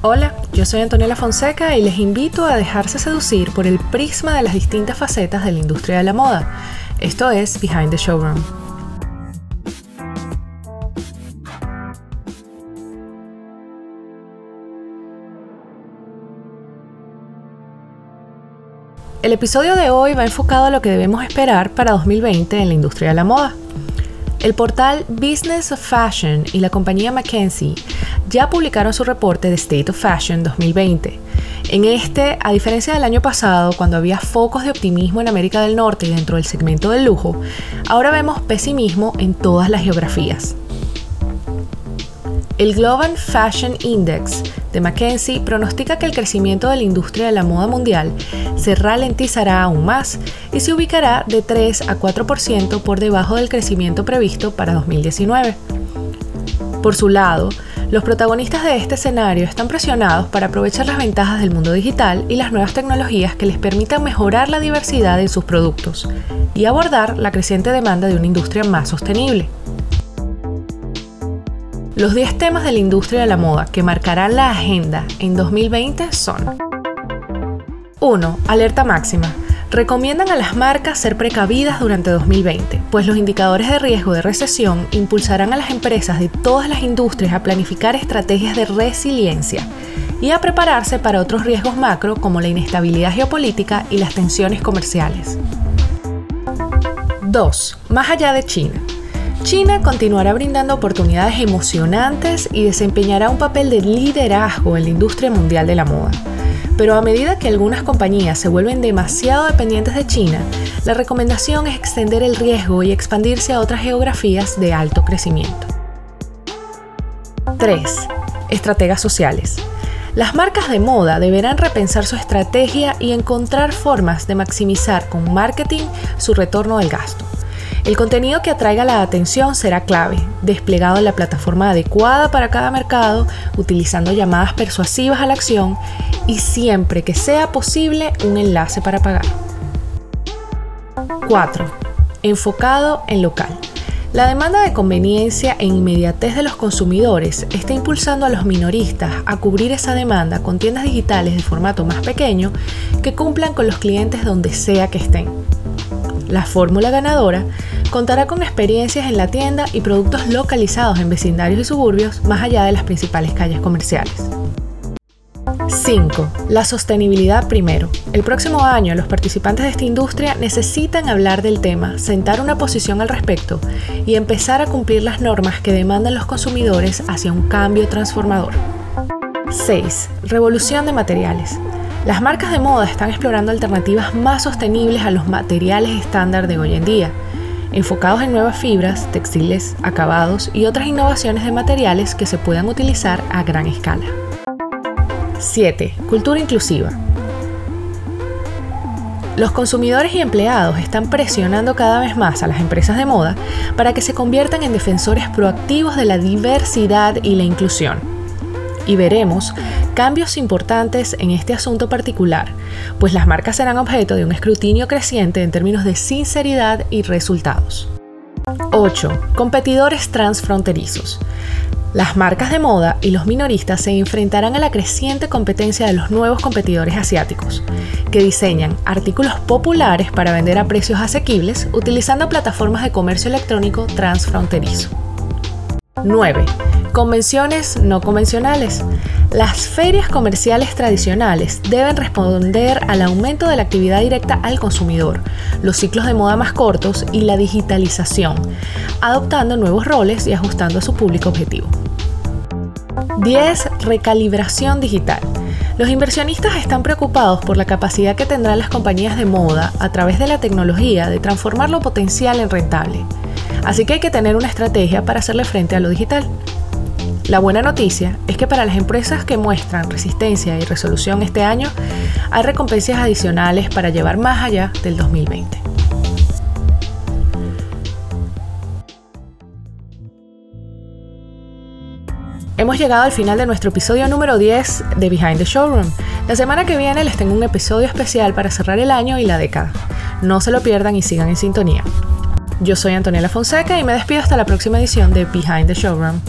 Hola, yo soy Antonella Fonseca y les invito a dejarse seducir por el prisma de las distintas facetas de la industria de la moda. Esto es Behind the Showroom. El episodio de hoy va enfocado a lo que debemos esperar para 2020 en la industria de la moda. El portal Business of Fashion y la compañía McKinsey ya publicaron su reporte de State of Fashion 2020. En este, a diferencia del año pasado, cuando había focos de optimismo en América del Norte y dentro del segmento del lujo, ahora vemos pesimismo en todas las geografías. El Global Fashion Index de McKinsey pronostica que el crecimiento de la industria de la moda mundial se ralentizará aún más y se ubicará de 3 a 4% por debajo del crecimiento previsto para 2019. Por su lado, los protagonistas de este escenario están presionados para aprovechar las ventajas del mundo digital y las nuevas tecnologías que les permitan mejorar la diversidad en sus productos y abordar la creciente demanda de una industria más sostenible. Los 10 temas de la industria de la moda que marcarán la agenda en 2020 son 1. Alerta máxima. Recomiendan a las marcas ser precavidas durante 2020, pues los indicadores de riesgo de recesión impulsarán a las empresas de todas las industrias a planificar estrategias de resiliencia y a prepararse para otros riesgos macro como la inestabilidad geopolítica y las tensiones comerciales. 2. Más allá de China. China continuará brindando oportunidades emocionantes y desempeñará un papel de liderazgo en la industria mundial de la moda. Pero a medida que algunas compañías se vuelven demasiado dependientes de China, la recomendación es extender el riesgo y expandirse a otras geografías de alto crecimiento. 3. Estrategas sociales. Las marcas de moda deberán repensar su estrategia y encontrar formas de maximizar con marketing su retorno del gasto. El contenido que atraiga la atención será clave, desplegado en la plataforma adecuada para cada mercado, utilizando llamadas persuasivas a la acción y siempre que sea posible un enlace para pagar. 4. Enfocado en local. La demanda de conveniencia e inmediatez de los consumidores está impulsando a los minoristas a cubrir esa demanda con tiendas digitales de formato más pequeño que cumplan con los clientes donde sea que estén. La fórmula ganadora contará con experiencias en la tienda y productos localizados en vecindarios y suburbios más allá de las principales calles comerciales. 5. La sostenibilidad primero. El próximo año los participantes de esta industria necesitan hablar del tema, sentar una posición al respecto y empezar a cumplir las normas que demandan los consumidores hacia un cambio transformador. 6. Revolución de materiales. Las marcas de moda están explorando alternativas más sostenibles a los materiales estándar de hoy en día, enfocados en nuevas fibras, textiles, acabados y otras innovaciones de materiales que se puedan utilizar a gran escala. 7. Cultura inclusiva. Los consumidores y empleados están presionando cada vez más a las empresas de moda para que se conviertan en defensores proactivos de la diversidad y la inclusión y veremos cambios importantes en este asunto particular, pues las marcas serán objeto de un escrutinio creciente en términos de sinceridad y resultados. 8. Competidores transfronterizos. Las marcas de moda y los minoristas se enfrentarán a la creciente competencia de los nuevos competidores asiáticos, que diseñan artículos populares para vender a precios asequibles utilizando plataformas de comercio electrónico transfronterizo. 9. Convenciones no convencionales. Las ferias comerciales tradicionales deben responder al aumento de la actividad directa al consumidor, los ciclos de moda más cortos y la digitalización, adoptando nuevos roles y ajustando a su público objetivo. 10. Recalibración digital. Los inversionistas están preocupados por la capacidad que tendrán las compañías de moda a través de la tecnología de transformar lo potencial en rentable. Así que hay que tener una estrategia para hacerle frente a lo digital. La buena noticia es que para las empresas que muestran resistencia y resolución este año, hay recompensas adicionales para llevar más allá del 2020. Hemos llegado al final de nuestro episodio número 10 de Behind the Showroom. La semana que viene les tengo un episodio especial para cerrar el año y la década. No se lo pierdan y sigan en sintonía. Yo soy Antonella Fonseca y me despido hasta la próxima edición de Behind the Showroom.